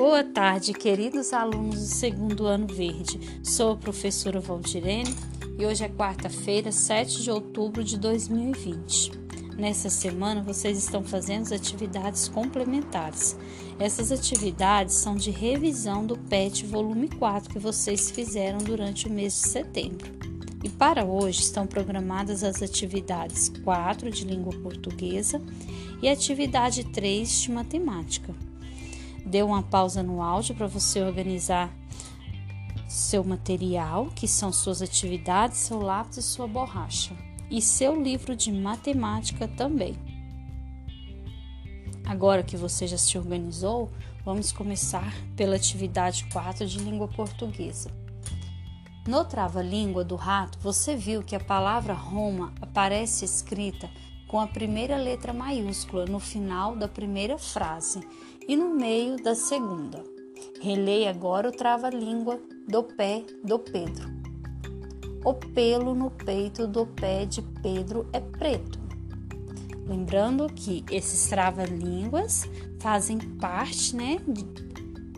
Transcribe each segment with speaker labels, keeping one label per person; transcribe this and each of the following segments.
Speaker 1: Boa tarde, queridos alunos do segundo ano verde. Sou a professora Valdirene e hoje é quarta-feira, 7 de outubro de 2020. Nessa semana, vocês estão fazendo as atividades complementares. Essas atividades são de revisão do PET volume 4 que vocês fizeram durante o mês de setembro. E para hoje estão programadas as atividades 4 de língua portuguesa e atividade 3 de matemática. Dê uma pausa no áudio para você organizar seu material, que são suas atividades, seu lápis e sua borracha, e seu livro de matemática também. Agora que você já se organizou, vamos começar pela atividade 4 de língua portuguesa. No trava-língua do rato, você viu que a palavra Roma aparece escrita com a primeira letra maiúscula no final da primeira frase e no meio da segunda. Releia agora o trava-língua do pé do Pedro. O pelo no peito do pé de Pedro é preto. Lembrando que esses trava-línguas fazem parte, né,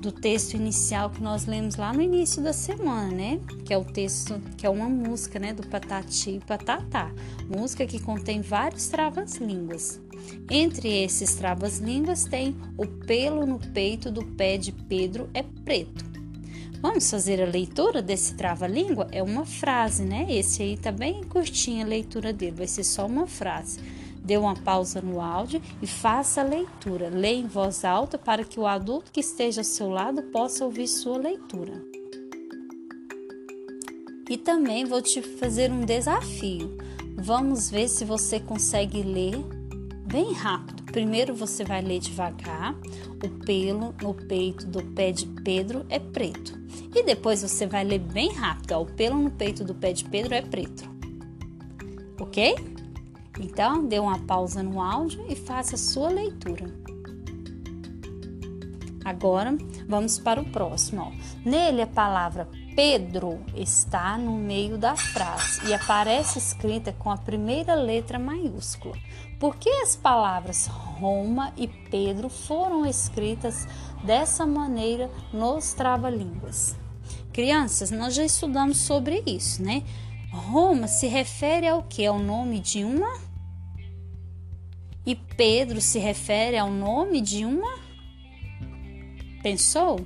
Speaker 1: do texto inicial que nós lemos lá no início da semana, né? Que é o texto, que é uma música, né? Do Patati e Patatá. Música que contém vários travas-línguas. Entre esses travas-línguas tem o pelo no peito do pé de Pedro é preto. Vamos fazer a leitura desse trava-língua? É uma frase, né? Esse aí tá bem curtinha a leitura dele, vai ser só uma frase. Dê uma pausa no áudio e faça a leitura. Leia em voz alta para que o adulto que esteja ao seu lado possa ouvir sua leitura. E também vou te fazer um desafio. Vamos ver se você consegue ler bem rápido. Primeiro você vai ler devagar. O pelo no peito do pé de Pedro é preto. E depois você vai ler bem rápido. o pelo no peito do pé de Pedro é preto. Ok? Então, dê uma pausa no áudio e faça sua leitura. Agora, vamos para o próximo. Ó. Nele, a palavra Pedro está no meio da frase e aparece escrita com a primeira letra maiúscula. Por que as palavras Roma e Pedro foram escritas dessa maneira nos trava-línguas? Crianças, nós já estudamos sobre isso, né? Roma se refere ao que? Ao nome de uma? E Pedro se refere ao nome de uma? Pensou?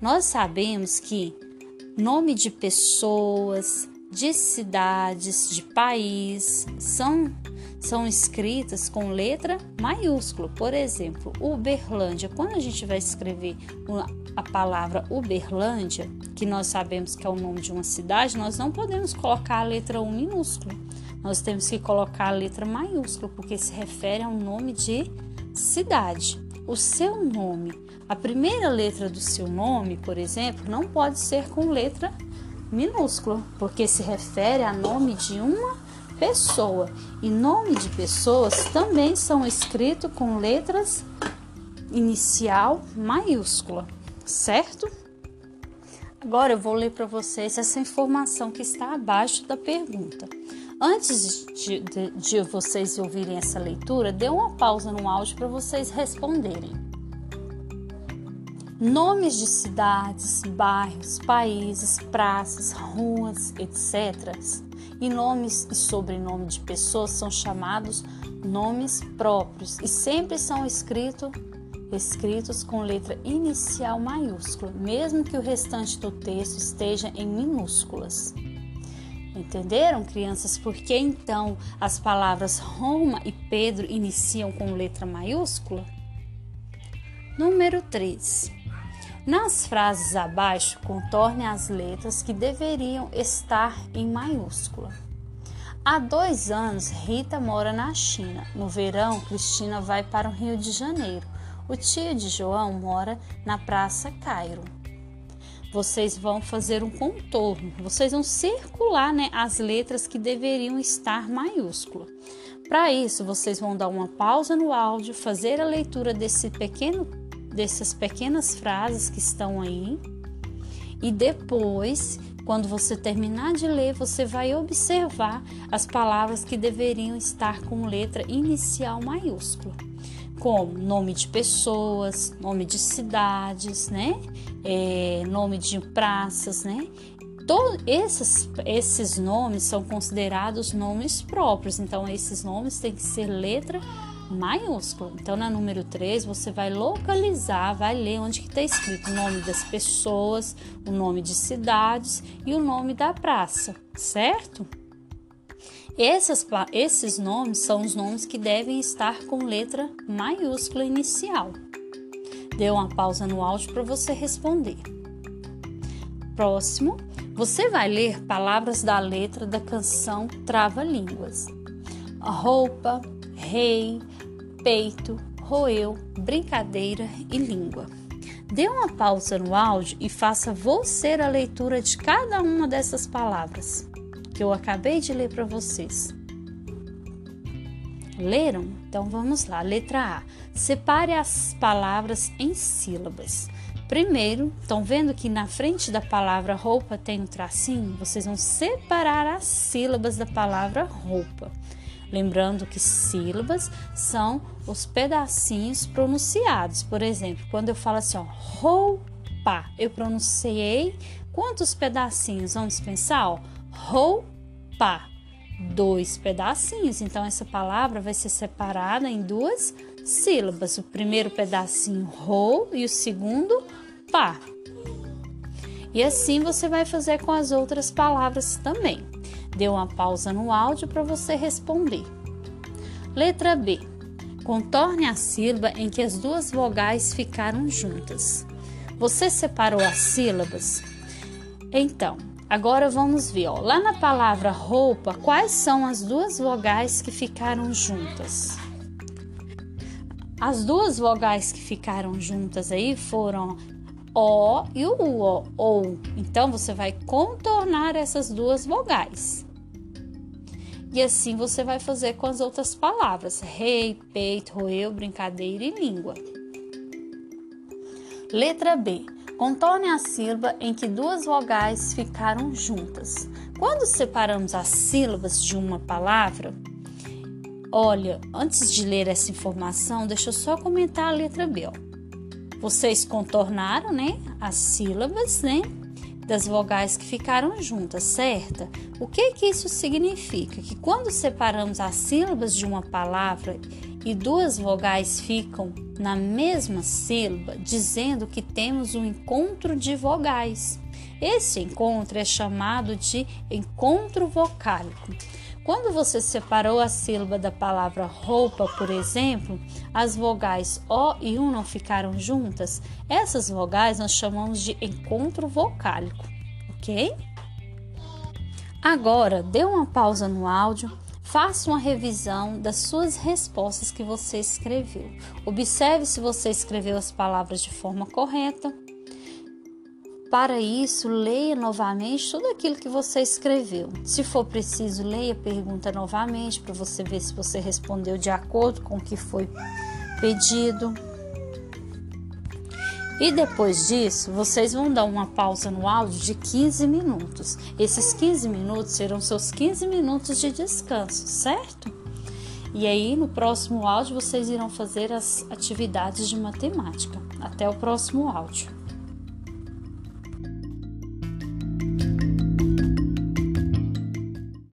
Speaker 1: Nós sabemos que nome de pessoas, de cidades, de país são são escritas com letra maiúscula. Por exemplo, Uberlândia. Quando a gente vai escrever a palavra Uberlândia, que nós sabemos que é o nome de uma cidade, nós não podemos colocar a letra U minúscula. Nós temos que colocar a letra maiúscula, porque se refere ao nome de cidade. O seu nome, a primeira letra do seu nome, por exemplo, não pode ser com letra minúscula, porque se refere a nome de uma pessoa. E nome de pessoas também são escritos com letras inicial maiúscula, certo? Agora eu vou ler para vocês essa informação que está abaixo da pergunta. Antes de, de, de, vocês ouvirem essa leitura, dê uma pausa no áudio para vocês responderem. Nomes de cidades, bairros, países, praças, ruas, etc e nomes e sobrenome de pessoas são chamados nomes próprios e sempre são escritos escritos com letra inicial maiúscula, mesmo que o restante do texto esteja em minúsculas. Entenderam, crianças, por que então as palavras Roma e Pedro iniciam com letra maiúscula? Número 3. Nas frases abaixo, contorne as letras que deveriam estar em maiúscula. Há dois anos, Rita mora na China. No verão, Cristina vai para o Rio de Janeiro. O tio de João mora na Praça Cairo. Vocês vão fazer um contorno, vocês vão circular né, as letras que deveriam estar maiúscula. Para isso, vocês vão dar uma pausa no áudio, fazer a leitura desse pequeno dessas pequenas frases que estão aí. E depois, quando você terminar de ler, você vai observar as palavras que deveriam estar com letra inicial maiúscula. como nome de pessoas, nome de cidades, né? É, nome de praças, né? Todos esses, esses nomes são considerados nomes próprios, então esses nomes têm que ser letra maiúscula. Então, na número 3, você vai localizar, vai ler onde que está escrito o nome das pessoas, o nome de cidades e o nome da praça, certo? Esses, esses nomes são os nomes que devem estar com letra maiúscula inicial. Dê uma pausa no áudio para você responder. Próximo, você vai ler palavras da letra da canção Trava-Línguas. Roupa, rei, peito, roeu, brincadeira e língua. Dê uma pausa no áudio e faça você a leitura de cada uma dessas palavras que eu acabei de ler para vocês. Leram? Então vamos lá. Letra A. Separe as palavras em sílabas. Primeiro, estão vendo que na frente da palavra roupa tem um tracinho? Vocês vão separar as sílabas da palavra roupa. Lembrando que sílabas são os pedacinhos pronunciados. Por exemplo, quando eu falo assim, ó, roupa, eu pronunciei quantos pedacinhos? Vamos pensar, ó, roupa, dois pedacinhos. Então, essa palavra vai ser separada em duas sílabas. O primeiro pedacinho, rou, e o segundo, pá. E assim você vai fazer com as outras palavras também. Dê uma pausa no áudio para você responder. Letra B. Contorne a sílaba em que as duas vogais ficaram juntas. Você separou as sílabas? Então, Agora vamos ver, ó, lá na palavra roupa, quais são as duas vogais que ficaram juntas? As duas vogais que ficaram juntas aí foram O e o U, ou. Então você vai contornar essas duas vogais. E assim você vai fazer com as outras palavras: rei, peito, roeu, brincadeira e língua. Letra B. Contorne a sílaba em que duas vogais ficaram juntas. Quando separamos as sílabas de uma palavra, olha, antes de ler essa informação, deixa eu só comentar a letra B. Ó. Vocês contornaram, né, as sílabas, né, das vogais que ficaram juntas, certa? O que que isso significa? Que quando separamos as sílabas de uma palavra e duas vogais ficam na mesma sílaba, dizendo que temos um encontro de vogais. Esse encontro é chamado de encontro vocálico. Quando você separou a sílaba da palavra roupa, por exemplo, as vogais O e U não ficaram juntas, essas vogais nós chamamos de encontro vocálico, ok? Agora, dê uma pausa no áudio Faça uma revisão das suas respostas que você escreveu. Observe se você escreveu as palavras de forma correta. Para isso, leia novamente tudo aquilo que você escreveu. Se for preciso, leia a pergunta novamente para você ver se você respondeu de acordo com o que foi pedido. E depois disso, vocês vão dar uma pausa no áudio de 15 minutos. Esses 15 minutos serão seus 15 minutos de descanso, certo? E aí, no próximo áudio, vocês irão fazer as atividades de matemática. Até o próximo áudio.